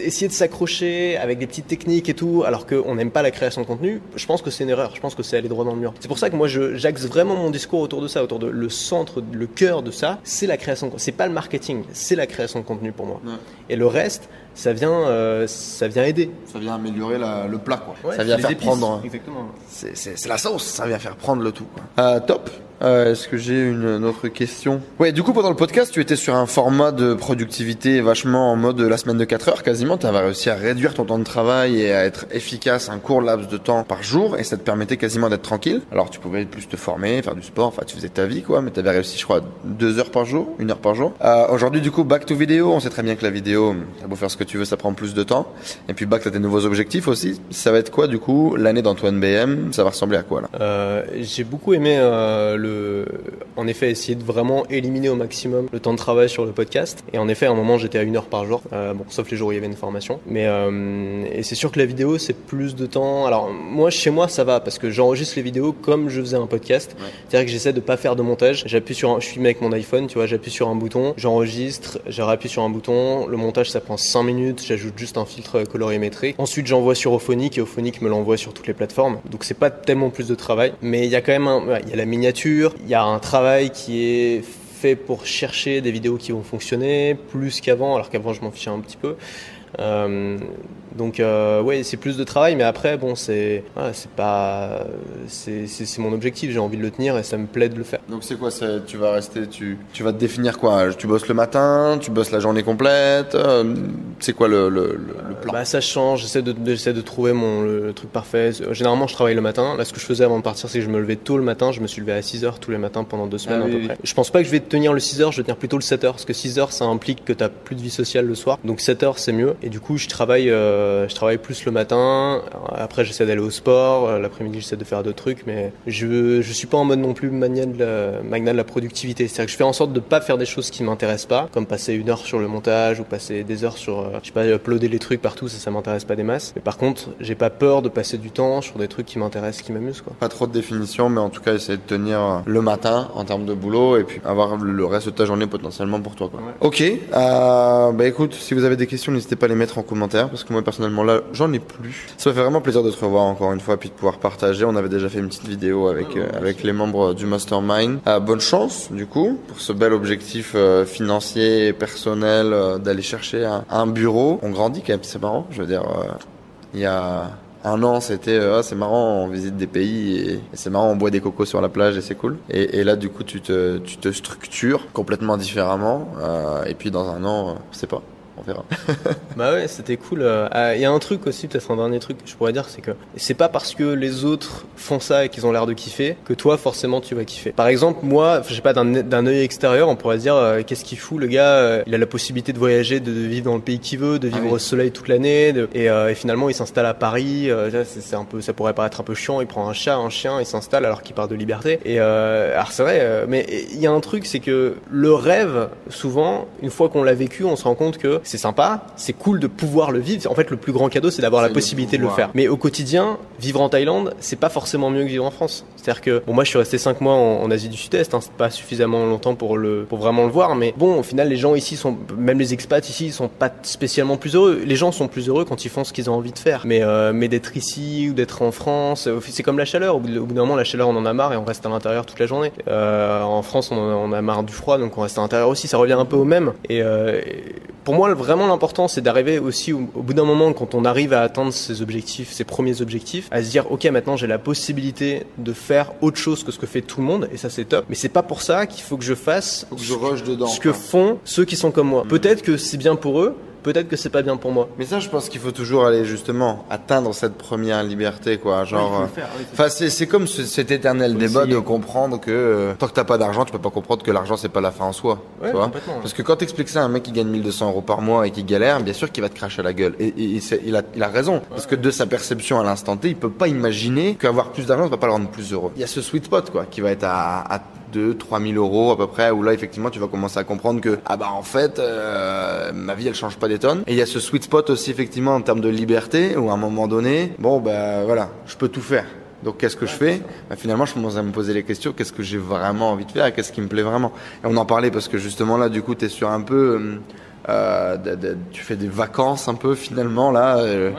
essayer de s'accrocher avec des petites techniques et tout, alors qu'on n'aime pas la création de contenu, je pense que c'est une erreur. Je pense que c'est aller droit dans le mur. C'est pour ça que moi, j'axe vraiment mon discours autour de ça, autour de le centre, le cœur de ça, c'est la création. de C'est pas le marketing, c'est la création de contenu pour moi. Ouais. Et le reste, ça vient, euh, ça vient aider. Ça vient améliorer la- le plat, quoi. Ouais, ça vient faire épices, prendre. Exactement. C'est c'est- c'est la sauce, ça vient faire prendre le tout. quoi. Euh, top. Euh, Est-ce que j'ai une, autre question? Ouais, du coup, pendant le podcast, tu étais sur un format de productivité vachement en mode la semaine de 4 heures quasiment. Tu avais réussi à réduire ton temps de travail et à être efficace un court laps de temps par jour et ça te permettait quasiment d'être tranquille. Alors, tu pouvais plus te former, faire du sport, enfin, tu faisais ta vie, quoi, mais tu avais réussi, je crois, 2 heures par jour, une heure par jour. Euh, Aujourd'hui, du coup, back to vidéo. On sait très bien que la vidéo, t'as beau faire ce que tu veux, ça prend plus de temps. Et puis, back, t'as des nouveaux objectifs aussi. Ça va être quoi, du coup, l'année d'Antoine BM Ça va ressembler à quoi, là? Euh, j'ai beaucoup aimé euh, le, en effet, essayer de vraiment éliminer au maximum le temps de travail sur le podcast. Et en effet, à un moment, j'étais à une heure par jour, euh, bon, sauf les jours où il y avait une formation. Mais euh, et c'est sûr que la vidéo, c'est plus de temps. Alors moi, chez moi, ça va parce que j'enregistre les vidéos comme je faisais un podcast. C'est-à-dire que j'essaie de pas faire de montage. J'appuie sur, un, je filme avec mon iPhone, tu vois, j'appuie sur un bouton, j'enregistre, je rappuie sur un bouton. Le montage, ça prend 5 minutes. J'ajoute juste un filtre colorimétrique. Ensuite, j'envoie sur Ophonic et Ophonic me l'envoie sur toutes les plateformes. Donc c'est pas tellement plus de travail, mais il y a quand même ouais, il y a la miniature, il y a un travail qui est fait pour chercher des vidéos qui vont fonctionner plus qu'avant, alors qu'avant je m'en fichais un petit peu. Euh, donc euh, ouais, c'est plus de travail, mais après bon, c'est voilà, c'est pas, c'est c'est- c'est mon objectif. J'ai envie de le tenir et ça me plaît de le faire. Donc c'est quoi c'est- Tu vas rester, tu, tu vas te définir quoi? Tu bosses le matin, tu bosses la journée complète. euh, c'est quoi le, le, le- le plan? Bah ça change, j'essaie de, de- j'essaie de trouver mon, le, le truc parfait. Généralement je travaille le matin. Là ce que je faisais avant de partir c'est que je me levais tôt le matin, je me suis levé à 6h tous les matins pendant deux semaines Ah à peu oui. près. Je pense pas que je vais tenir le 6h, je vais tenir plutôt le 7h parce que 6h ça implique que tu plus de vie sociale le soir. Donc 7h c'est mieux et du coup je travaille euh, je travaille plus le matin. Après j'essaie d'aller au sport, Euh, l'après-midi j'essaie de faire d'autres trucs mais je je suis pas en mode non plus mania de la, de la productivité. C'est-à-dire que je fais en sorte de pas faire des choses qui m'intéressent pas comme passer une heure sur le montage ou passer des heures sur euh, je sais pas uploader les trucs partout ça ça m'intéresse pas des masses. Mais par contre, j'ai pas peur de passer du temps sur des trucs qui m'intéressent, qui m'amusent quoi. Pas trop de définition, mais en tout cas essayer de tenir le matin en termes de boulot et puis avoir le reste de ta journée potentiellement pour toi. Quoi. Ok, euh, bah écoute, si vous avez des questions, n'hésitez pas à les mettre en commentaire parce que moi personnellement là, j'en ai plus. Ça me fait vraiment plaisir de te revoir encore une fois puis de pouvoir partager. On avait déjà fait une petite vidéo avec euh, avec les membres du mastermind. Euh, bonne chance du coup pour ce bel objectif euh, financier et personnel euh, d'aller chercher un, un bureau. On grandit quand même, c'est marrant. Je veux dire, il y a un an, c'était Ah, c'est marrant, on visite des pays et, et c'est marrant, on boit des cocos sur la plage et c'est cool. Et, et là, du coup, tu te, tu te structures complètement différemment. euh, et puis dans un an, je sais pas, on verra. [LAUGHS] Bah ouais, c'était cool. Euh, ah, Il y a un truc aussi, peut-être un dernier truc que je pourrais dire, c'est que c'est pas parce que les autres font ça et qu'ils ont l'air de kiffer que toi forcément tu vas kiffer. Par exemple, moi, je sais pas d'un œil extérieur, on pourrait dire euh, qu'est-ce qu'il fout le gars euh, Il a la possibilité de voyager, de vivre dans le pays qu'il veut, de vivre Ah oui. au soleil toute l'année, et, et finalement il s'installe à Paris. ça, c'est un peu, ça pourrait paraître un peu chiant. Il prend un chat, un chien, il s'installe alors qu'il parle de liberté. Et alors c'est vrai, mais il y a un truc, c'est que le rêve, souvent, une fois qu'on l'a vécu, on se rend compte que c'est sympa, c'est cool de pouvoir le vivre. En fait, le plus grand cadeau, c'est d'avoir la possibilité de le faire. Mais au quotidien, vivre en Thaïlande, c'est pas forcément mieux que vivre en France. C'est-à-dire que, bon, moi, je suis resté 5 mois en, en Asie du Sud-Est, hein, c'est pas suffisamment longtemps pour le, pour vraiment le voir, mais bon, au final, les gens ici sont, même les expats ici, ils sont pas spécialement plus heureux. Les gens sont plus heureux quand ils font ce qu'ils ont envie de faire. Mais, euh, mais d'être ici ou d'être en France, c'est comme la chaleur. Au bout d'un moment, la chaleur, on en a marre et on reste à l'intérieur toute la journée. Euh, en France, on, on a marre du froid, donc on reste à l'intérieur aussi. Ça revient un peu au même. Et, euh, pour moi, vraiment, l'important, c'est d'arriver aussi au, au bout d'un moment, quand on arrive à atteindre ses objectifs, ses premiers objectifs, à se dire, ok, maintenant, j'ai la possibilité de faire autre chose que ce que fait tout le monde, et ça, c'est top. Mais c'est pas pour ça qu'il faut que je fasse je rush dedans. ce que font ceux qui sont comme moi. Peut-être que c'est bien pour eux, peut-être que c'est pas bien pour moi. Mais ça, je pense qu'il faut toujours aller justement atteindre cette première liberté, quoi. Genre, euh, Enfin, c'est, c'est comme ce- cet éternel débat essayer. de comprendre que euh, tant que t'as pas d'argent, tu peux pas comprendre que l'argent c'est pas la fin en soi. Ouais, tu vois complètement, ouais. Parce que quand t'expliques ça à un mec qui gagne 1200 euros par mois et qui galère, bien sûr qu'il va te cracher à la gueule. Et, et- et c'est- il, a, il a raison. Parce que de sa perception à l'instant T, il peut pas imaginer qu'avoir plus d'argent ça va pas le rendre plus heureux. Il y a ce sweet spot, quoi, qui va être à, à 2 3000 euros à peu près où là effectivement tu vas commencer à comprendre que ah bah en fait euh, ma vie elle change pas des tonnes. Et il y a ce sweet spot aussi effectivement en termes de liberté où à un moment donné bon bah voilà je peux tout faire. Donc qu'est-ce que je fais bah, Finalement, je commence à me poser les questions. Qu'est-ce que j'ai vraiment envie de faire qu'est-ce qui me plaît vraiment? Et on en parlait parce que justement là, du coup, tu es sur un peu... euh, euh, de- de- tu fais des vacances un peu finalement là, euh,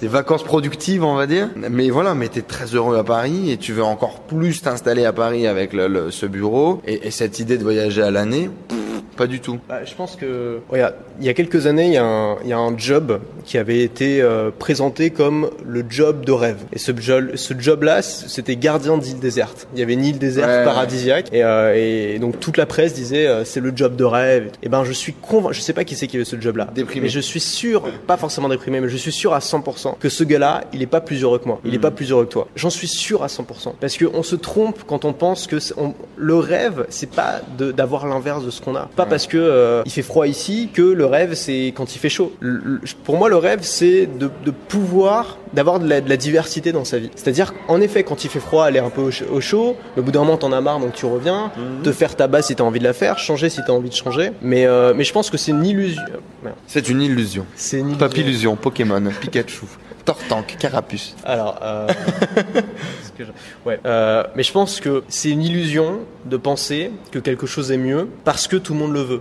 des vacances productives on va dire. Mais voilà, mais t'es très heureux à Paris et tu veux encore plus t'installer à Paris avec le, le- ce bureau et, et cette idée de voyager à l'année, pas du tout. Bah, je pense que regarde, il y a quelques années, il y a un, il y a un job qui avait été euh, présenté comme le job de rêve. Et ce job, ce job-là, c'était gardien d'île déserte. Il y avait une île déserte Ouais. paradisiaque, et, euh, et donc toute la presse disait euh, c'est le job de rêve. Et ben je suis convaincu, je sais pas qui c'est qui avait ce job-là, Déprimé. mais je suis sûr, pas forcément déprimé, mais je suis sûr à 100% que ce gars-là, il est pas plus heureux que moi. Il est pas plus heureux que toi. J'en suis sûr à 100%. Parce que on se trompe quand on pense que on- le rêve, c'est pas d'avoir l'inverse de ce qu'on a. Pas parce que euh, il fait froid ici que le rêve c'est quand il fait chaud. Pour moi, le rêve c'est de pouvoir d'avoir de la, de la diversité dans sa vie. C'est-à-dire qu'en effet, quand il fait froid, aller un peu au, ch- au chaud, au bout d'un moment t'en as marre donc tu reviens, te faire ta base si t'as envie de la faire, changer si t'as envie de changer. Mais euh, mais je pense que c'est une illusion. C'est une illusion. C'est une illusion. Papillusion, Pokémon, Pikachu, [LAUGHS] Tortank, Carapuce. Alors, euh, [LAUGHS] que je- ouais. Euh, mais je pense que c'est une illusion de penser que quelque chose est mieux parce que tout le monde le veut.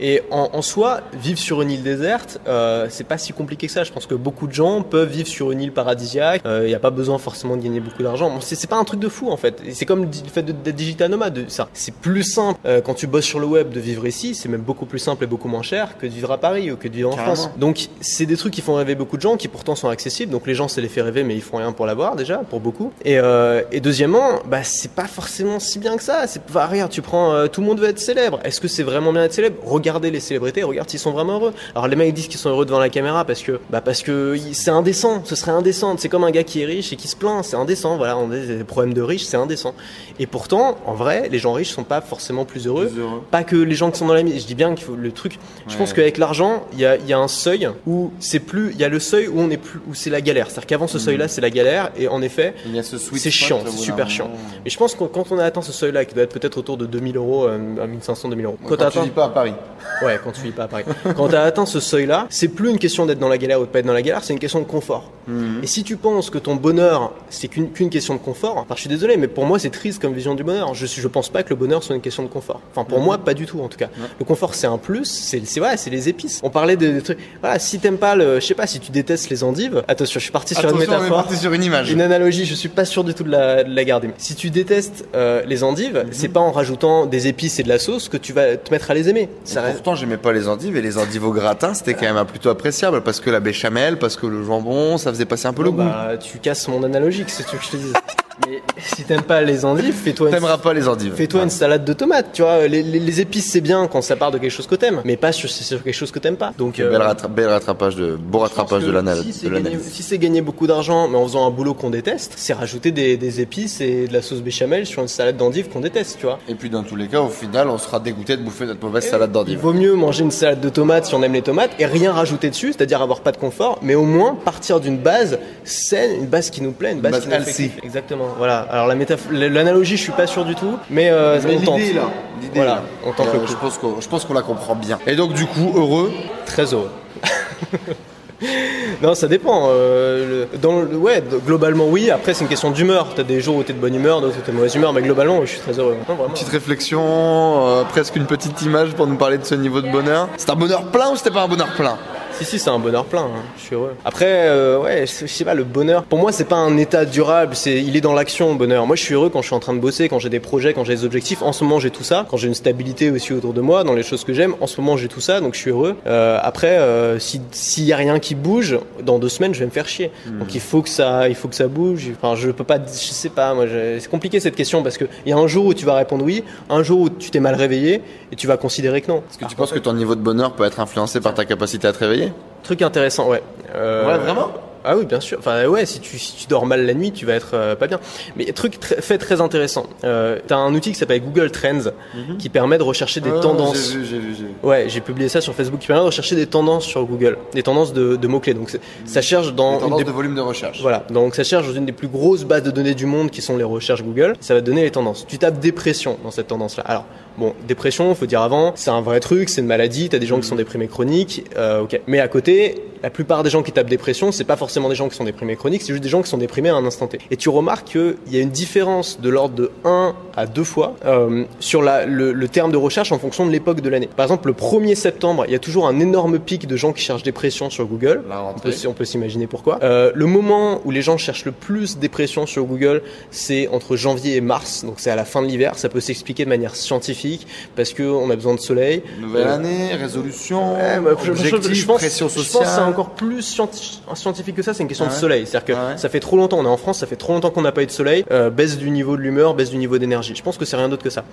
Et en, en soi, vivre sur une île déserte, euh, c'est pas si compliqué que ça. Je pense que beaucoup de gens peuvent vivre sur une île paradisiaque. Il n'y a pas besoin forcément de gagner beaucoup d'argent. Bon, c'est pas un truc de fou en fait. C'est comme le fait d'être digital nomade. Ça, c'est plus simple euh, quand tu bosses sur le web de vivre ici. C'est même beaucoup plus simple et beaucoup moins cher que de vivre à Paris ou que de vivre en. France. Donc c'est des trucs qui font rêver beaucoup de gens, qui pourtant sont accessibles. Donc les gens, ça les fait rêver, mais ils font rien pour l'avoir déjà, pour beaucoup. Et, euh, et deuxièmement, bah c'est pas forcément si bien que ça. C'est bah, regarde, tu prends, euh, tout le monde veut être célèbre. Est-ce que c'est vraiment bien d'être célèbre? Regardez les célébrités, regarde s'ils sont vraiment heureux. Alors les mecs disent qu'ils sont heureux devant la caméra parce que, bah parce que c'est indécent. Ce serait indécent. C'est comme un gars qui est riche et qui se plaint. C'est indécent. Voilà, on a des problèmes de riches, c'est indécent. Et pourtant, en vrai, les gens riches sont pas forcément plus heureux. Plus heureux. Pas que les gens qui sont dans la misère. Je dis bien qu'il faut le truc. Je pense qu'avec l'argent, il y a, il y a un seuil où c'est plus, il y a le seuil où on est plus, où c'est la galère. C'est-à-dire qu'avant ce seuil-là, c'est la galère. Et en effet, ce c'est chiant, c'est super chiant. Et je pense que quand on a atteint ce seuil-là, qui doit être peut-être autour de 2000 euros, euh, à 1500, 2000 euros. Quand, Quand tu atteint, vis pas à Paris. Ouais, quand tu vis pas à Paris. quand t'as atteint ce seuil-là, c'est plus une question d'être dans la galère ou de pas être dans la galère, c'est une question de confort. Mhm. Et si tu penses que ton bonheur, c'est qu'une qu'une question de confort, enfin, je suis désolé, mais pour moi, c'est triste comme vision du bonheur. Je, je pense pas que le bonheur soit une question de confort. Enfin, pour moi, pas du tout, en tout cas. Le confort, c'est un plus, c'est voilà, c'est les épices. On parlait de, de trucs. Voilà, si t'aimes pas le, je sais pas, si tu détestes les endives, attention, je suis parti sur une Attention, on est métaphore. parti sur une image. Une analogie, je suis pas sûr du tout de la, de la garder. Si tu détestes euh, les endives, Mhm. c'est pas en rajoutant des épices et de la sauce que tu vas te mettre à les aimer. Ça Pourtant, j'aimais pas les endives et les endives au gratin, c'était quand même plutôt appréciable parce que la béchamel, parce que le jambon, ça faisait passer un peu le Bon, goût. bah, tu casses mon analogie, que c'est ce que je te dis. [LAUGHS] Mais si t'aimes pas les endives, fais-toi une, T'aimeras pas les endives. fais-toi une salade de tomates. Tu vois, les, les- les épices c'est bien quand ça part de quelque chose que t'aimes, mais pas sur, sur quelque chose que t'aimes pas. Donc, euh, Bel, rattra- bel rattrapage de, beau rattrapage de si c'est gagner, l'analyse. si c'est gagner beaucoup d'argent, mais en faisant un boulot qu'on déteste, c'est rajouter des, des épices et de la sauce béchamel sur une salade d'endives qu'on déteste, tu vois. Et puis dans tous les cas, au final, on sera dégoûté de bouffer notre mauvaise salade Il d'endives. vaut mieux manger une salade de tomates si on aime les tomates et rien rajouter dessus, c'est-à-dire avoir pas de confort, mais au moins partir d'une base saine, une base qui nous plaît, une base, base qui nous fait. Exactement. Voilà. Alors la métaph- l'analogie, je suis pas sûr du tout, mais, euh, Mais on tente. l'idée, là, l'idée, Voilà, là. on tente Euh, le coup. je pense qu'on, je pense qu'on la comprend bien. Et donc du coup, heureux. Très heureux. [LAUGHS] non, ça dépend. euh, le- dans le- ouais, globalement oui. Après, c'est une question d'humeur. T'as des jours où t'es de bonne humeur, d'autres où t'es de mauvaise humeur, mais globalement, je suis très heureux. Non. Petite réflexion, euh, presque une petite image pour nous parler de ce niveau de bonheur. C'est un bonheur plein ou c'était pas un bonheur plein? Si, si, c'est un bonheur plein. hein. Je suis heureux. Après, euh, ouais, je sais pas, le bonheur. Pour moi, c'est pas un état durable. C'est, il est dans l'action, le bonheur. Moi, je suis heureux quand je suis en train de bosser, quand j'ai des projets, quand j'ai des objectifs. En ce moment, j'ai tout ça. Quand j'ai une stabilité aussi autour de moi, dans les choses que j'aime. En ce moment, j'ai tout ça, donc je suis heureux. Euh, après, euh, si s'il y a rien qui bouge, dans deux semaines, je vais me faire chier. Donc il faut que ça, il faut que ça bouge. Enfin, je peux pas, je sais pas. Moi, c'est compliqué cette question parce que il y a un jour où tu vas répondre oui, un jour où tu t'es mal réveillé et tu vas considérer que non. Est-ce que tu penses que ton niveau de bonheur peut être influencé par ta capacité à te réveiller? Truc intéressant, ouais. Euh, Ouais, vraiment? Ah oui, bien sûr. Enfin, ouais, si tu, si tu dors mal la nuit, tu vas être euh, pas bien. Mais truc fait très intéressant. Euh, T'as un outil qui s'appelle Google Trends qui permet de rechercher des Ah, tendances. J'ai vu, j'ai vu, j'ai vu. Ouais, j'ai publié ça sur Facebook qui permet de rechercher des tendances sur Google, des tendances de, de mots-clés. Donc ça cherche dans Les une tendances des- de volume de recherche. voilà, donc ça cherche dans une des plus grosses bases de données du monde qui sont les recherches Google. Ça va te donner les tendances. Tu tapes dépression dans cette tendance-là. Alors, bon, dépression, faut dire avant, c'est un vrai truc, c'est une maladie. T'as des gens qui sont déprimés chroniques, euh, ok. Mais à côté, la plupart des gens qui tapent dépression, c'est pas forcément des gens qui sont déprimés chroniques, c'est juste des gens qui sont déprimés à un instant T. Et tu remarques qu'il y a une différence de l'ordre de 1 à 2 fois euh, sur la, le, le terme de recherche en fonction de l'époque de l'année. Par exemple, le 1er septembre, il y a toujours un énorme pic de gens qui cherchent dépression sur Google. On peut, on peut s'imaginer pourquoi. Euh, le moment où les gens cherchent le plus dépression sur Google, c'est entre janvier et mars, donc c'est à la fin de l'hiver. Ça peut s'expliquer de manière scientifique parce que on a besoin de soleil. Nouvelle Euh, année, résolution, Ouais, bah, objectif, je pense, pression je pense sociale. que c'est encore plus scienti- scientifique que ça. C'est une question Ah de soleil. C'est-à-dire que Ah ouais ça fait trop longtemps. On est en France, ça fait trop longtemps qu'on n'a pas eu de soleil. Euh, baisse du niveau de l'humeur, baisse du niveau d'énergie. Je pense que c'est rien d'autre que ça.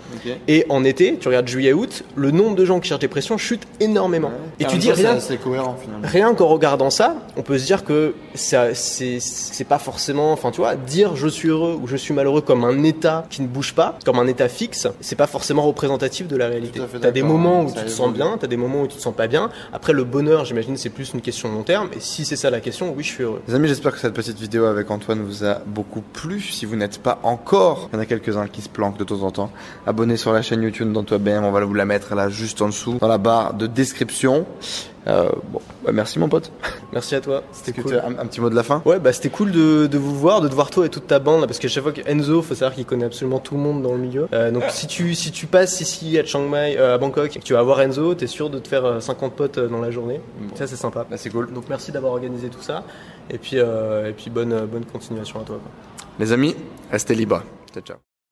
Et en été, tu regardes juillet-août, le nombre de gens qui cherchent dépression chute énormément. Et tu dis rien. C'est cohérent finalement. Rien qu'en regardant ça, on peut se dire que c'est pas forcément, enfin tu vois, dire je suis heureux ou je suis malheureux comme un état qui ne bouge pas, comme un état fixe, c'est pas forcément représentatif de la réalité. Fait T'as des moments où tu te sens bien, t'as des moments où tu te sens pas bien. Après le bonheur, j'imagine, c'est plus une question de long terme. Et si c'est ça la question, oui, je suis heureux. Les amis, j'espère que cette petite vidéo avec Antoine vous a beaucoup plu. Si vous n'êtes pas encore, il y en a quelques-uns qui se planquent de temps en temps. Abonnez sur la chaîne YouTube d'Antoine BM, on va vous la mettre là juste en dessous, dans la barre de description. Euh, bon, bah, merci mon pote. [LAUGHS] Merci à toi, c'était cool. un, un petit mot de la fin? Ouais, bah c'était cool de, de vous voir, de te voir toi et toute ta bande, là, parce que chaque fois que Enzo, faut savoir qu'il connaît absolument tout le monde dans le milieu. Euh, donc si tu si tu passes ici à Chiang Mai, euh, à Bangkok, et que tu vas voir Enzo, t'es sûr de te faire euh, 50 potes euh, dans la journée. Bon. Ça c'est sympa. Bah, c'est cool. Donc merci d'avoir organisé tout ça, et puis euh, et puis bonne euh, bonne continuation à toi. quoi. Les amis, restez libres. Ciao, ciao.